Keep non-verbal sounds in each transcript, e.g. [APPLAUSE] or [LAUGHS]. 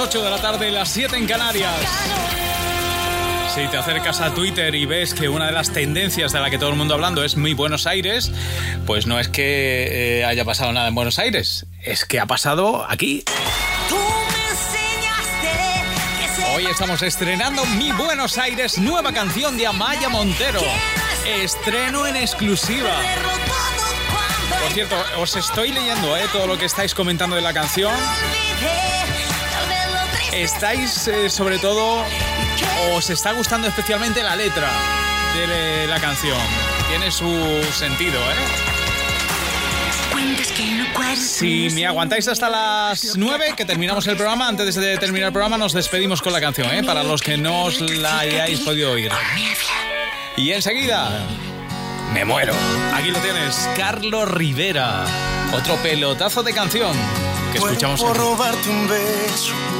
Las 8 de la tarde, las 7 en Canarias. Si te acercas a Twitter y ves que una de las tendencias de la que todo el mundo hablando es muy Buenos Aires, pues no es que eh, haya pasado nada en Buenos Aires, es que ha pasado aquí. Hoy estamos estrenando Mi Buenos Aires, nueva canción de Amaya Montero. Estreno en exclusiva. Por cierto, os estoy leyendo eh, todo lo que estáis comentando de la canción. Estáis eh, sobre todo, os está gustando especialmente la letra de la canción. Tiene su sentido, ¿eh? Si me aguantáis hasta las 9, que terminamos el programa, antes de terminar el programa nos despedimos con la canción, ¿eh? para los que no os la hayáis podido oír. Y enseguida, me muero. Aquí lo tienes, Carlos Rivera. Otro pelotazo de canción que escuchamos. Por robarte un beso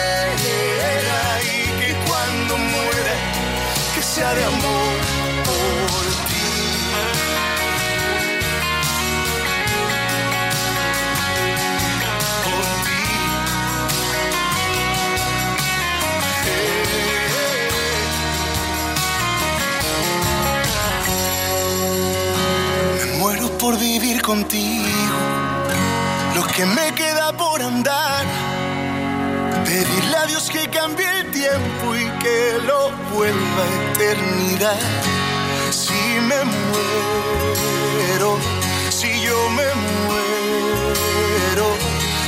de amor por ti. Por ti. Me muero por vivir contigo lo que me queda por andar. Pedirle a Dios que cambie el tiempo y que lo vuelva a eternidad. Si me muero, si yo me muero,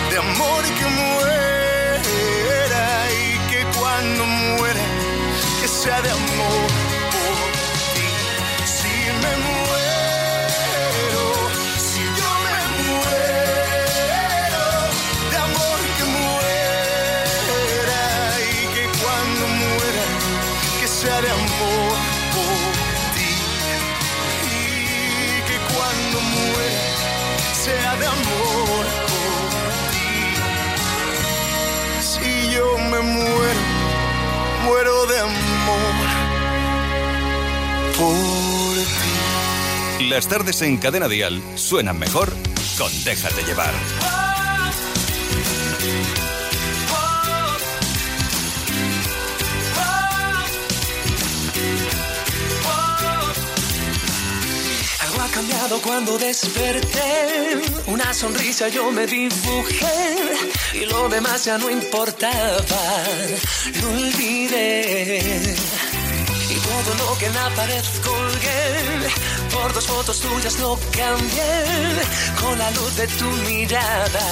de amor que muera Las tardes en Cadena Dial suenan mejor con Déjate llevar. Algo ha cambiado cuando desperté, una sonrisa yo me dibujé y lo demás ya no importaba, lo olvidé. Y todo lo que en la pared por dos fotos tuyas lo cambié, con la luz de tu mirada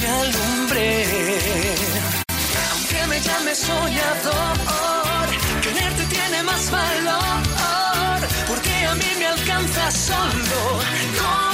me alumbré. Aunque me llame soñador, quererte tiene más valor, porque a mí me alcanza solo con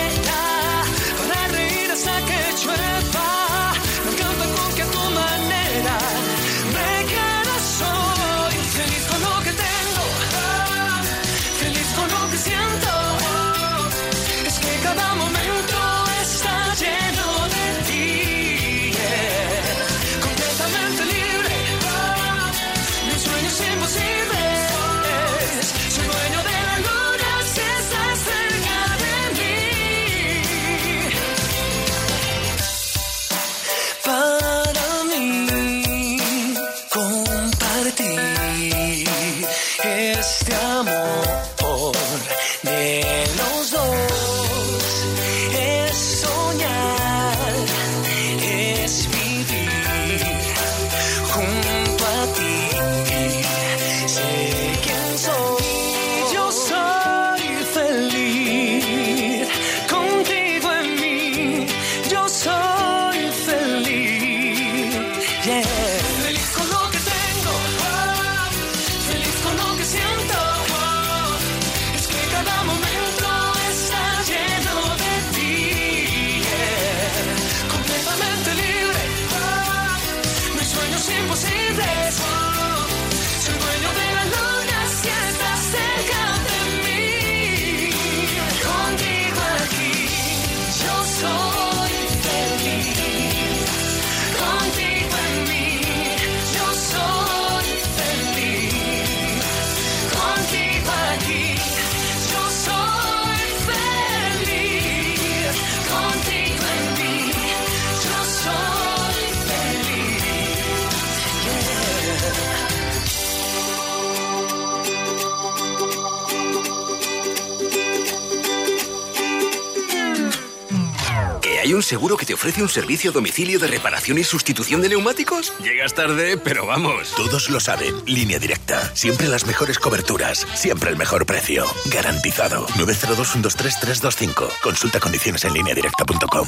Seguro que te ofrece un servicio a domicilio de reparación y sustitución de neumáticos? Llegas tarde, pero vamos. Todos lo saben. Línea directa. Siempre las mejores coberturas. Siempre el mejor precio. Garantizado. 902-123-325. Consulta condiciones en lineadirecta.com.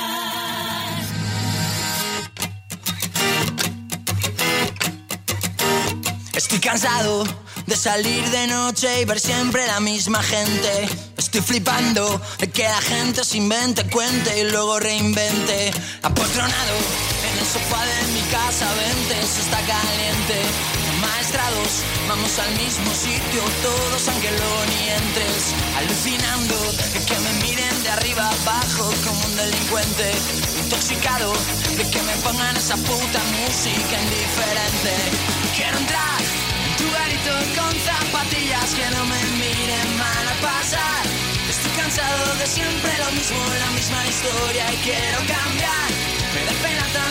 Estoy cansado de salir de noche y ver siempre la misma gente. Estoy flipando de que la gente se invente, cuente y luego reinvente. Apotronado en el sofá de mi casa, vente, se está caliente. Maestrados, vamos al mismo sitio, todos aunque luego ni entres. Alucinando de que me arriba abajo como un delincuente. Intoxicado de que me pongan esa puta música indiferente. Quiero entrar en tu garito con zapatillas que no me miren mal a pasar. Estoy cansado de siempre lo mismo, la misma historia y quiero cambiar. Me da pena tanta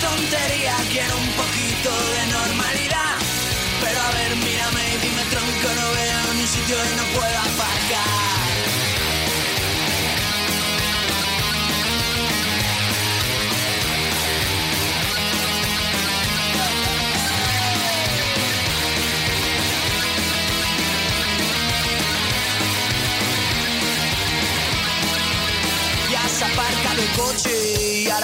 Tontería, quiero un poquito de normalidad. Pero a ver, mírame y dime tronco, no veo ni sitio y no puedo aparcar. Ya has aparcado el coche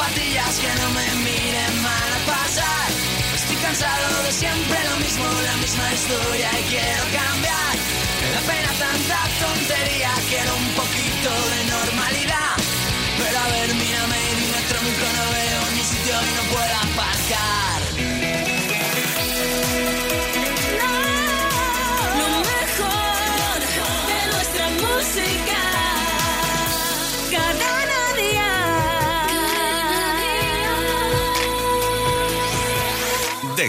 zapatillas que no me miren mal a pasar. Estoy cansado de siempre lo mismo, la misma historia y quiero cambiar. Me da pena tanta tontería, quiero un poquito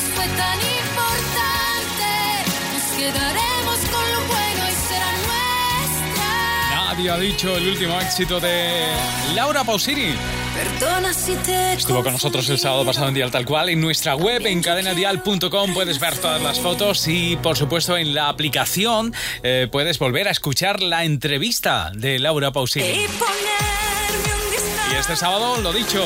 fue tan importante. Nos quedaremos con lo bueno y será nuestra. Nadie ha dicho el último éxito de Laura Pausini. Perdona si te Estuvo con nosotros el sábado pasado en Dial Tal Cual. En nuestra web, en cadenadial.com, puedes ver todas las fotos y, por supuesto, en la aplicación eh, puedes volver a escuchar la entrevista de Laura Pausini. Y este sábado, lo dicho,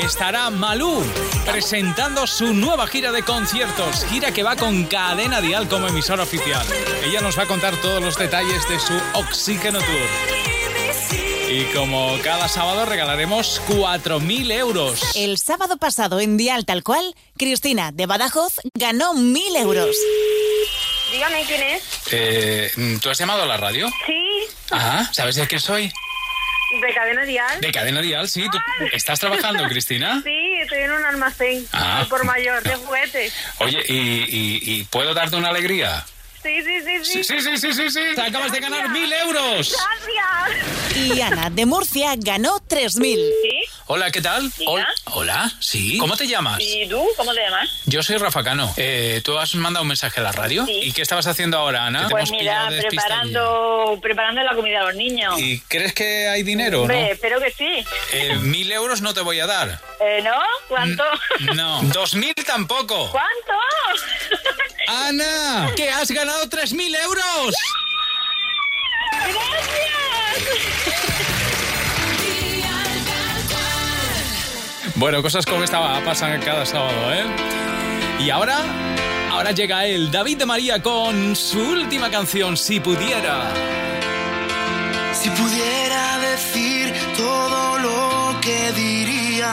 estará Malú presentando su nueva gira de conciertos. Gira que va con Cadena Dial como emisora oficial. Ella nos va a contar todos los detalles de su Oxígeno Tour. Y como cada sábado regalaremos 4.000 euros. El sábado pasado en Dial Tal Cual, Cristina de Badajoz ganó 1.000 euros. Dígame quién es. Eh, ¿Tú has llamado a la radio? Sí, Ah, ¿sabes de qué soy? De cadena dial. De Cadena Dial, sí. ¿Tú ¿Estás trabajando, Cristina? [LAUGHS] Sí, estoy en un almacén. Ah. por mayor, de juguetes. Oye, ¿y, y- y puedo darte una alegría? Sí, sí, sí, sí. Sí, sí, sí, sí, sí, sí. Te acabas de ganar 1.000 euros. Gracias. Y Ana de Murcia ganó 3.000. ¿Sí? Hola, ¿qué tal? Hol- Hola, sí. ¿Cómo te llamas? ¿Y tú? ¿Cómo te llamas? Yo soy Rafa Cano. Eh, ¿Tú has mandado un mensaje a la radio? ¿Y qué estabas haciendo ahora, Ana? Pues mira, preparando, preparando la comida a los niños. ¿Y crees que hay dinero, no? Hombre, espero que sí. Eh, mil euros no te voy a dar. Eh, ¿No? ¿Cuánto? No. [LAUGHS] Dos mil tampoco. ¿Cuánto? ¡Ana! ¡Que has ganado tres mil euros! Bueno, cosas como esta pasan cada sábado, ¿eh? Y ahora, ahora llega él, David de María, con su última canción, Si pudiera. Si pudiera decir todo lo que diría,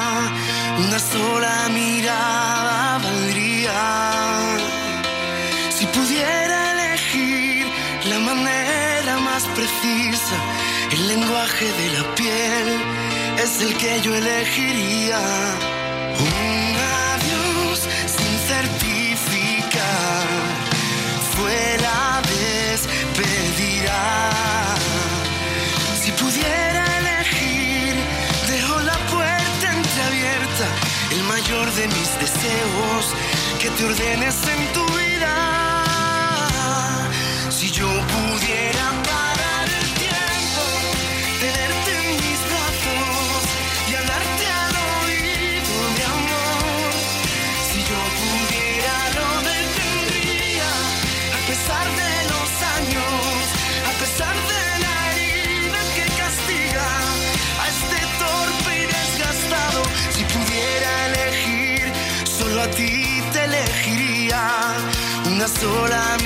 una sola mirada valdría. Pudiera elegir la manera más precisa, el lenguaje de la piel es el que yo elegiría. Un adiós sin certificar fue la despedida. Si pudiera elegir, dejo la puerta entreabierta, el mayor de mis deseos, que te ordenes en tu vida. Si yo pudiera parar el tiempo, tenerte en mis brazos y hablarte al oído de amor. Si yo pudiera lo detendría, a pesar de los años, a pesar de la herida que castiga a este torpe y desgastado. Si pudiera elegir, solo a ti te elegiría. Una sola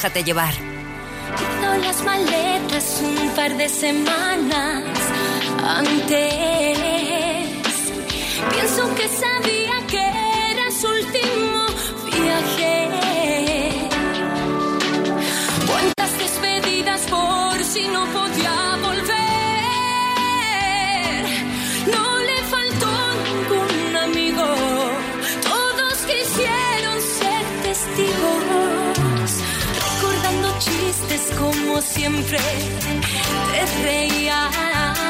Déjate llevar. Hizo las maletas un par de semanas antes. Pienso que sabía que era su último viaje. Cuántas despedidas por si no podía como siempre te reías.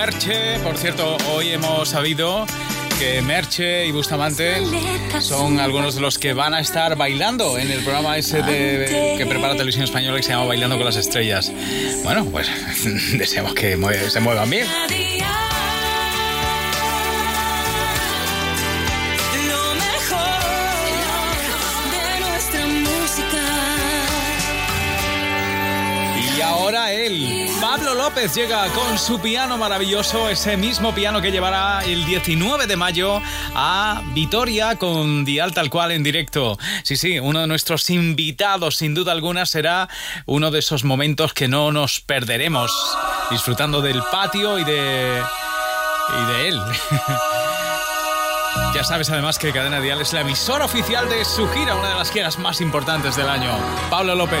Merche. Por cierto, hoy hemos sabido que Merche y Bustamante son algunos de los que van a estar bailando en el programa ese de, que prepara Televisión Española que se llama Bailando con las Estrellas. Bueno, pues [LAUGHS] deseamos que se muevan bien. López, llega con su piano maravilloso, ese mismo piano que llevará el 19 de mayo a Vitoria con Dial Tal Cual en directo. Sí, sí, uno de nuestros invitados, sin duda alguna, será uno de esos momentos que no nos perderemos, disfrutando del patio y de. y de él. [LAUGHS] Ya sabes además que Cadena Dial es la emisora oficial de su gira, una de las giras más importantes del año. Pablo López.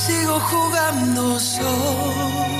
Sigo jugando solo.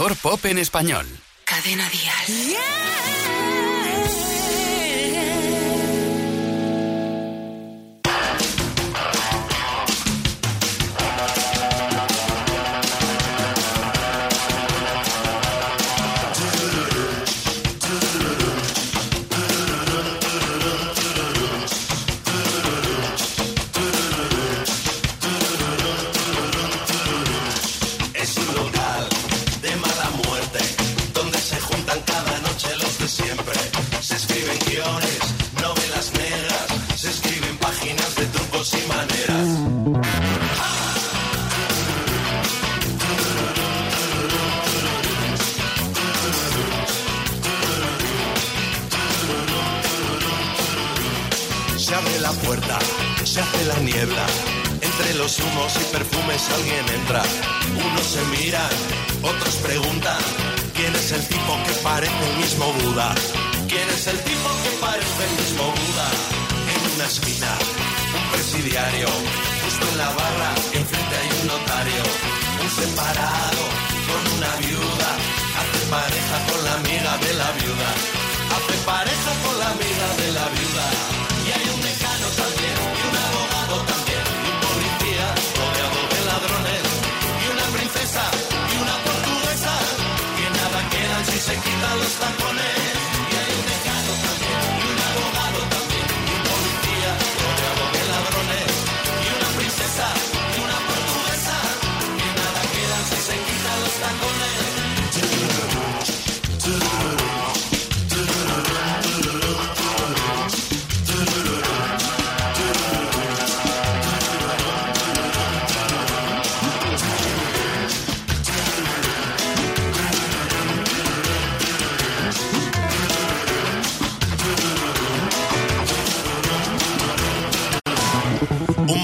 mejor pop en español. Cadena Dial.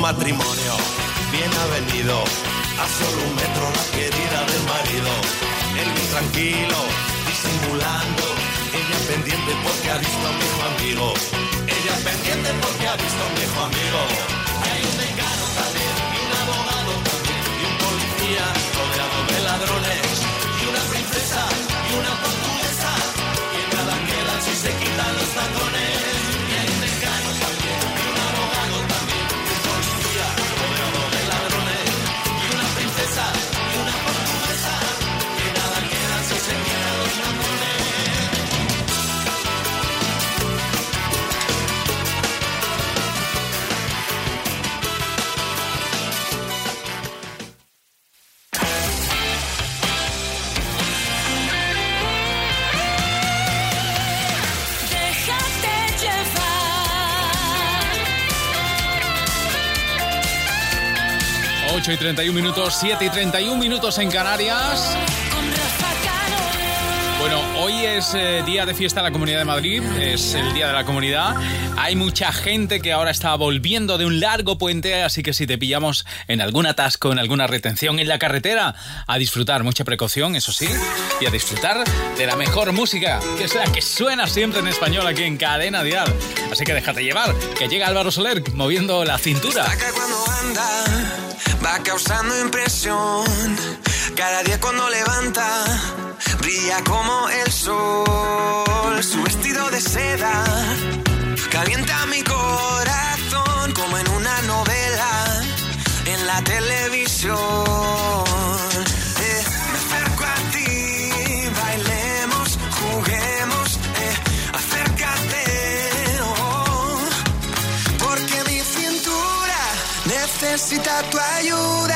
matrimonio. Bien avenido, a solo un metro la querida del marido. Él bien tranquilo, disimulando. Ella pendiente porque ha visto a mi hijo amigo. Ella pendiente porque ha visto a mi hijo amigo. y 31 minutos, 7 y 31 minutos en Canarias hoy es eh, día de fiesta en la Comunidad de Madrid, es el día de la comunidad. Hay mucha gente que ahora está volviendo de un largo puente, así que si te pillamos en algún atasco, en alguna retención en la carretera, a disfrutar, mucha precaución, eso sí, y a disfrutar de la mejor música, que es la que suena siempre en español aquí en Cadena Dial. Así que déjate llevar, que llega Álvaro Soler moviendo la cintura. Va causando impresión. Cada día cuando levanta, brilla como el sol. Su vestido de seda calienta mi corazón como en una novela en la televisión. Eh, me acerco a ti, bailemos, juguemos, eh, acércate. oh. Porque mi cintura necesita tu ayuda.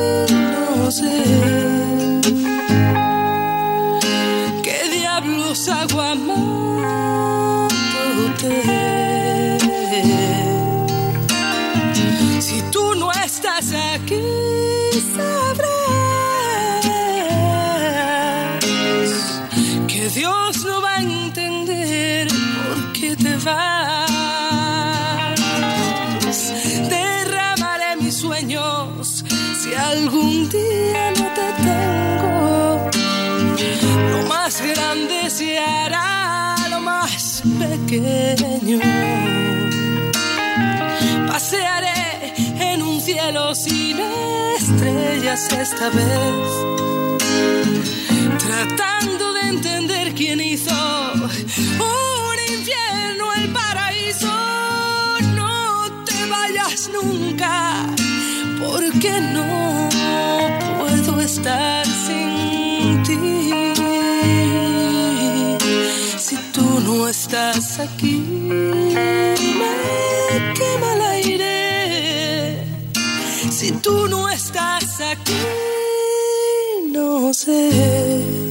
Derramaré mis sueños si algún día no te tengo. Lo más grande se hará lo más pequeño. Pasearé en un cielo sin estrellas esta vez, tratando de entender quién hizo un infierno el paraíso. No te vayas nunca, porque no puedo estar sin ti. Si tú no estás aquí, me quema el aire. Si tú no estás aquí, no sé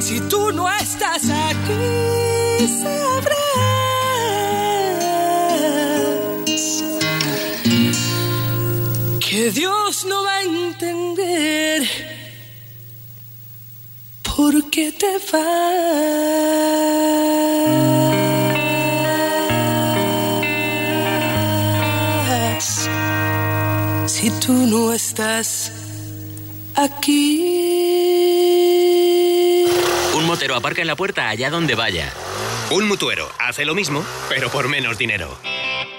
Si tú no estás aquí, sabrás que Dios no va a entender por qué te vas. Si tú no estás aquí. Un motero aparca en la puerta allá donde vaya. Un mutuero hace lo mismo, pero por menos dinero.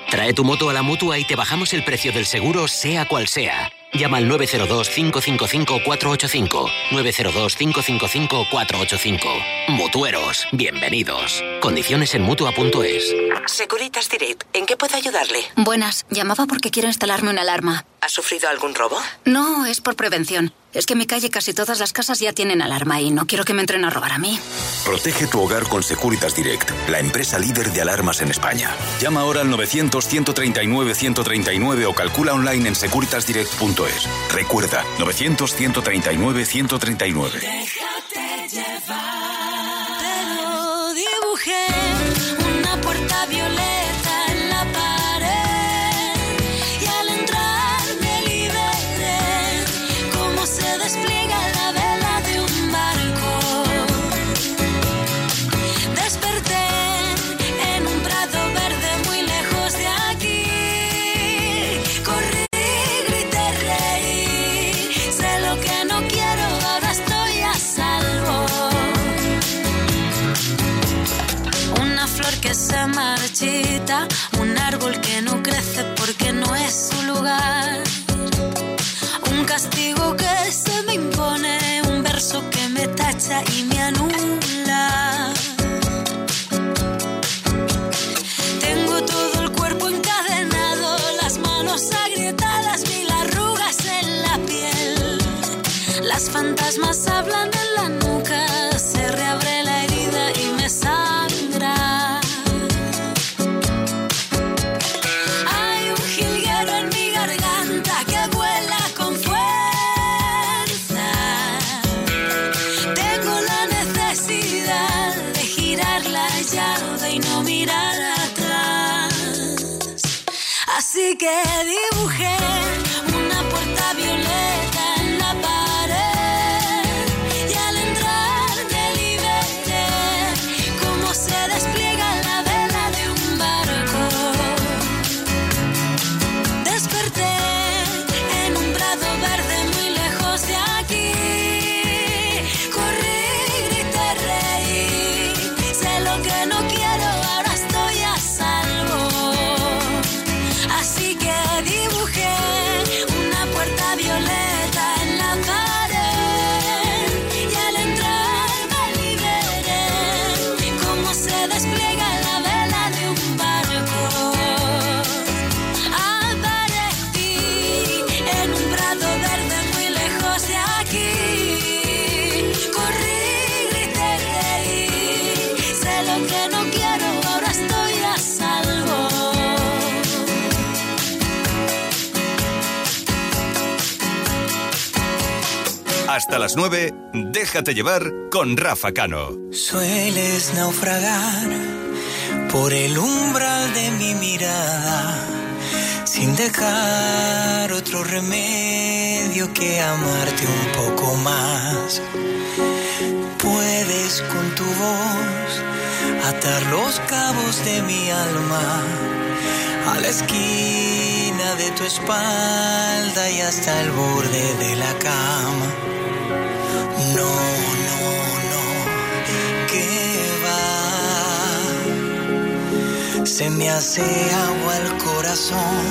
Trae tu moto a la mutua y te bajamos el precio del seguro, sea cual sea. Llama al 902-555-485. 902-555-485. Mutueros, bienvenidos. Condiciones en mutua.es. Securitas Direct, ¿en qué puedo ayudarle? Buenas, llamaba porque quiero instalarme una alarma. ¿Ha sufrido algún robo? No, es por prevención. Es que en mi calle casi todas las casas ya tienen alarma y no quiero que me entren a robar a mí. Protege tu hogar con Securitas Direct, la empresa líder de alarmas en España. Llama ahora al 900-139-139 o calcula online en securitasdirect.es. Recuerda, 900-139-139. Pero dibujé Fantasmas hablan en la nuca, se reabre la herida y me sangra. Hay un jilguero en mi garganta que vuela con fuerza. Tengo la necesidad de girar la llave y no mirar atrás. Así que dibujé Hasta las 9, déjate llevar con Rafa Cano. Sueles naufragar por el umbral de mi mirada, sin dejar otro remedio que amarte un poco más. Puedes con tu voz atar los cabos de mi alma a la esquina de tu espalda y hasta el borde de la cama. No, no, no, que va. Se me hace agua el corazón,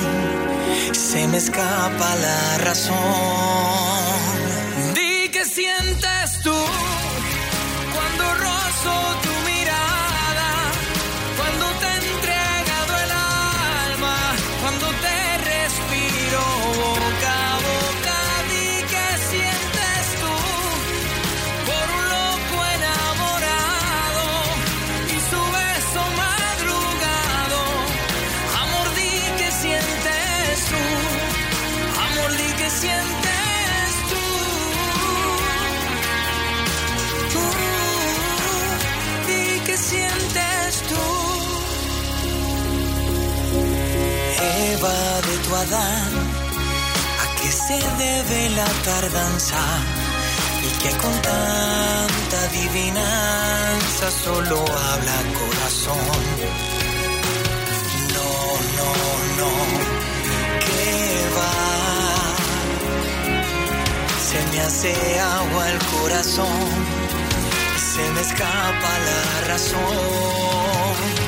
se me escapa la razón. Debe la tardanza? Y que con tanta adivinanza solo habla corazón. No, no, no, que va. Se me hace agua el corazón, se me escapa la razón.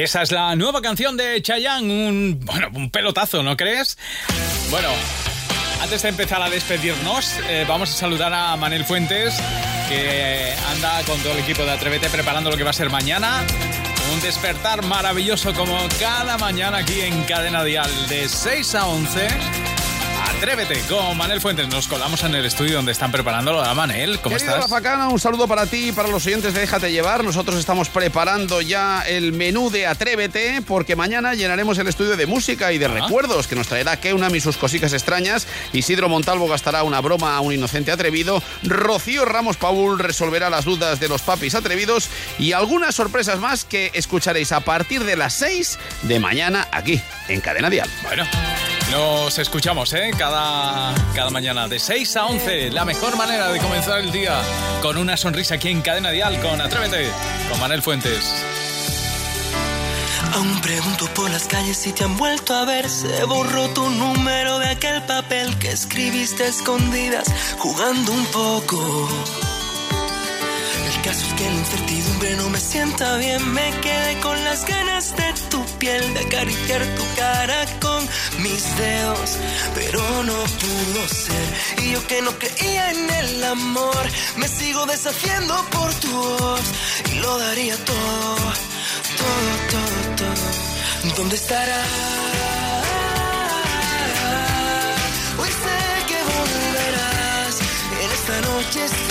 Esa es la nueva canción de Chayanne, un, bueno, un pelotazo, ¿no crees? Bueno, antes de empezar a despedirnos, eh, vamos a saludar a Manel Fuentes, que anda con todo el equipo de Atrévete preparando lo que va a ser mañana. Un despertar maravilloso como cada mañana aquí en Cadena Dial de 6 a 11. Atrévete con Manel Fuentes. Nos colamos en el estudio donde están preparándolo. Hola Manel, ¿cómo Querido estás? Rafa Cano, un saludo para ti y para los oyentes de Déjate Llevar. Nosotros estamos preparando ya el menú de Atrévete porque mañana llenaremos el estudio de música y de recuerdos que nos traerá Keunam y sus cositas extrañas. Isidro Montalvo gastará una broma a un inocente atrevido. Rocío Ramos Paul resolverá las dudas de los papis atrevidos y algunas sorpresas más que escucharéis a partir de las 6 de mañana aquí en Cadena Dial. Bueno. Nos escuchamos, ¿eh? Cada, cada mañana de 6 a 11. La mejor manera de comenzar el día con una sonrisa aquí en Cadena Dial con Atrévete, con Manel Fuentes. Aún pregunto por las calles si te han vuelto a ver. Se borró tu número de aquel papel que escribiste a escondidas, jugando un poco. Caso es que la incertidumbre no me sienta bien. Me quedé con las ganas de tu piel, de acariciar tu cara con mis dedos, pero no pudo ser. Y yo que no creía en el amor, me sigo deshaciendo por tu voz y lo daría todo, todo, todo, todo. ¿Dónde estarás? Hoy sé que volverás en esta noche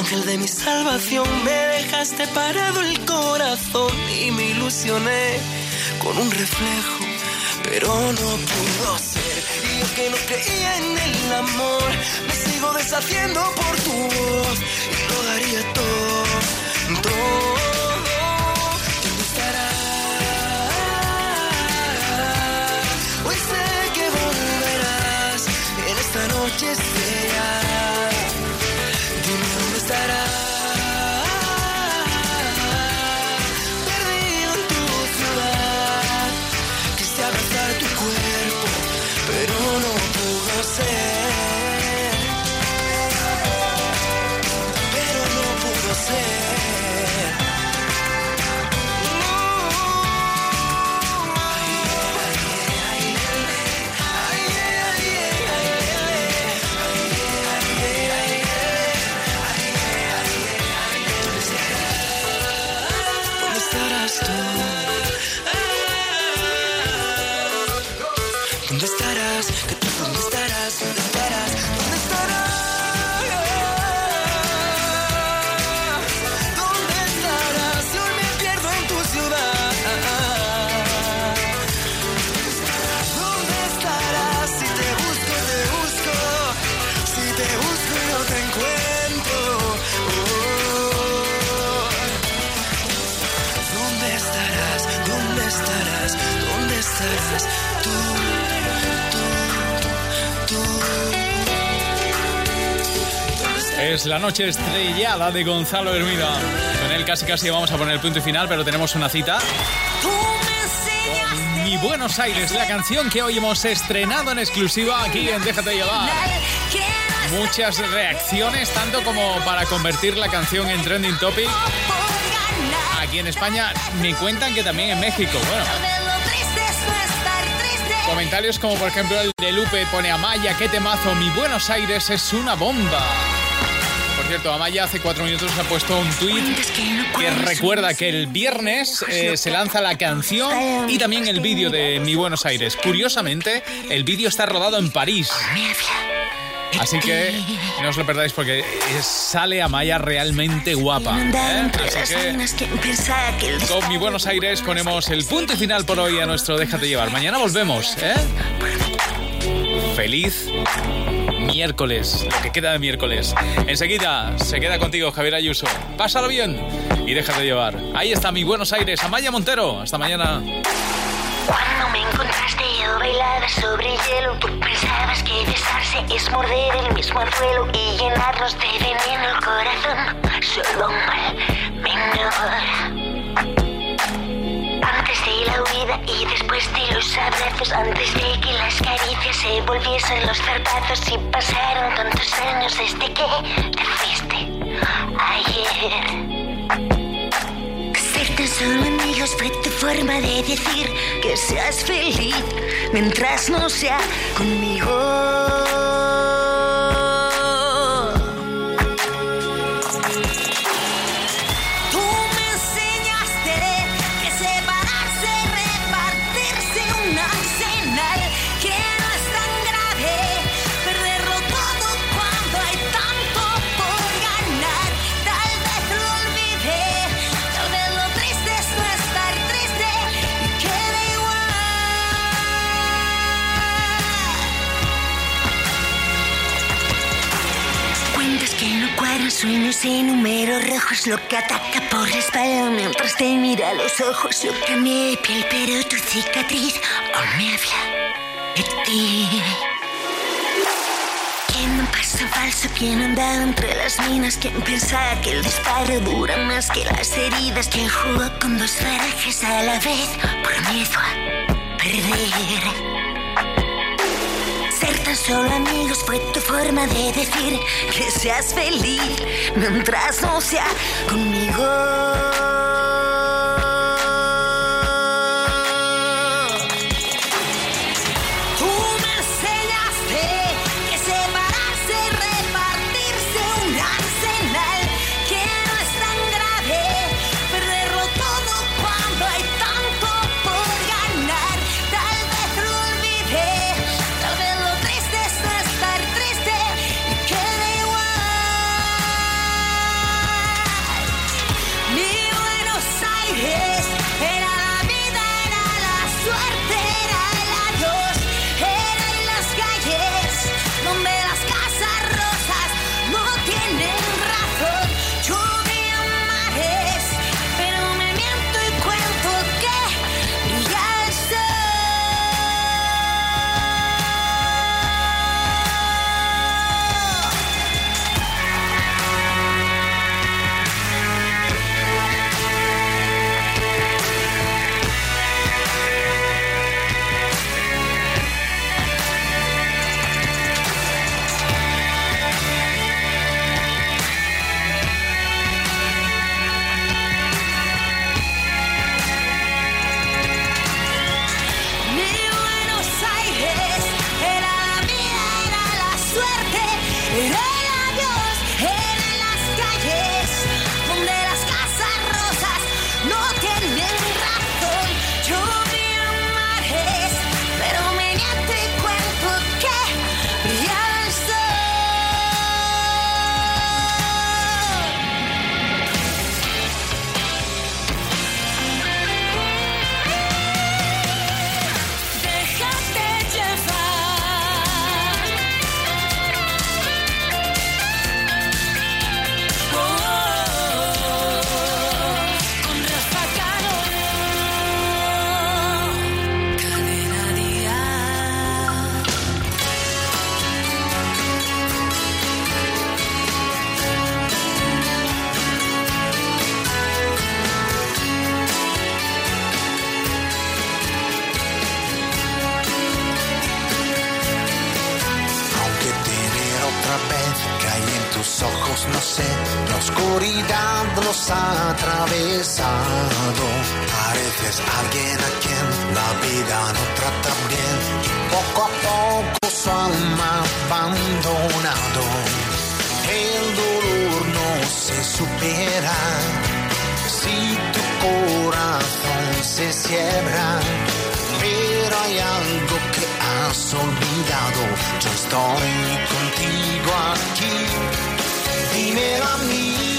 ángel de mi salvación. Me dejaste parado el corazón y me ilusioné con un reflejo, pero no pudo ser. Y yo que no creía en el amor, me sigo deshaciendo por tu voz y lo daría todo, todo. Es la noche estrellada de Gonzalo Hermida. Con él casi casi vamos a poner el punto y final, pero tenemos una cita. Con Mi Buenos Aires, la canción que hoy hemos estrenado en exclusiva aquí en Déjate llevar. Muchas reacciones, tanto como para convertir la canción en trending topic. Aquí en España me cuentan que también en México. Bueno, comentarios como por ejemplo el de Lupe pone Amaya, qué temazo, mi Buenos Aires es una bomba. Cierto, Amaya hace cuatro minutos ha puesto un tuit que recuerda que el viernes eh, se lanza la canción y también el vídeo de Mi Buenos Aires. Curiosamente, el vídeo está rodado en París. Así que no os lo perdáis porque sale Amaya realmente guapa. ¿eh? Así que con Mi Buenos Aires ponemos el punto y final por hoy a nuestro Déjate llevar. Mañana volvemos. ¿eh? Feliz miércoles, lo que queda de miércoles. Enseguida se queda contigo Javier Ayuso. Pásalo bien y déjate llevar. Ahí está mi Buenos Aires, Amaya Montero. Hasta mañana. Cuando me encontraste yo bailaba sobre el hielo Tú pensabas que besarse es morder el mismo anzuelo Y llenarnos de veneno el corazón Solo un mal menor y después de los abrazos Antes de que las caricias se volviesen los zarpazos Y pasaron tantos años desde que te fuiste ayer ser tan solo amigos fue tu forma de decir que seas feliz mientras no sea conmigo. Sueños y números rojos, lo que ataca por la espalda mientras te mira a los ojos. Yo cambié de piel, pero tu cicatriz aún me habla. de ti. ¿Quién pasa falso? ¿Quién anda entre las minas? ¿Quién piensa que el disparo dura más que las heridas? ¿Quién jugó con dos barajas a la vez por miedo a perder? Tan solo amigos fue tu forma de decir que seas feliz mientras no sea conmigo. Atravesado. Pareces alguien a quien la vida no trata bien. Poco a poco su alma abandonado. El dolor no se supera si tu corazón se cierra. Pero hay algo que has olvidado. Yo estoy contigo aquí. Dímelo a mí.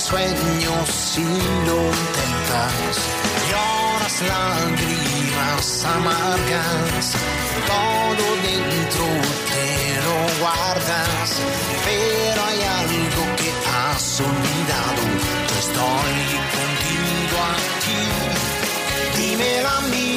Sueños si lo intentas. Lloras lágrimas amargas, todo dentro te lo guardas, pero hay algo que has olvidado. Yo estoy contigo aquí, dímelo a mí.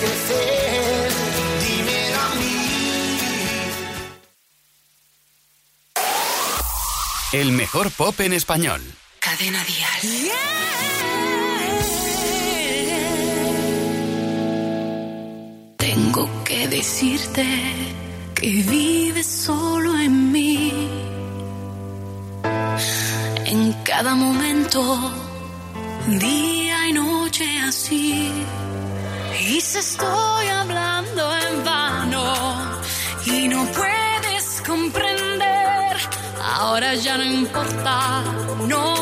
Crecer. Dímelo a mí. El mejor pop en español. Cadena Dial. Tengo que decirte que vives solo en mí. En cada momento, día y noche así. Y se estoy hablando en vano y no puedes comprender. Ahora ya no importa, no,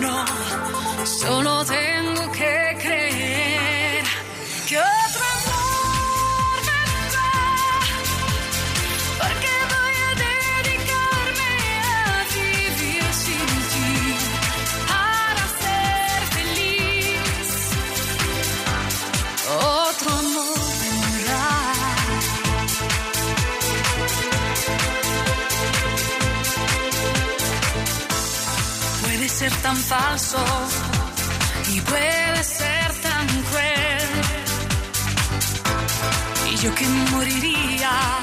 no. Solo tengo tan falso y puede ser tan cruel. Y yo que moriría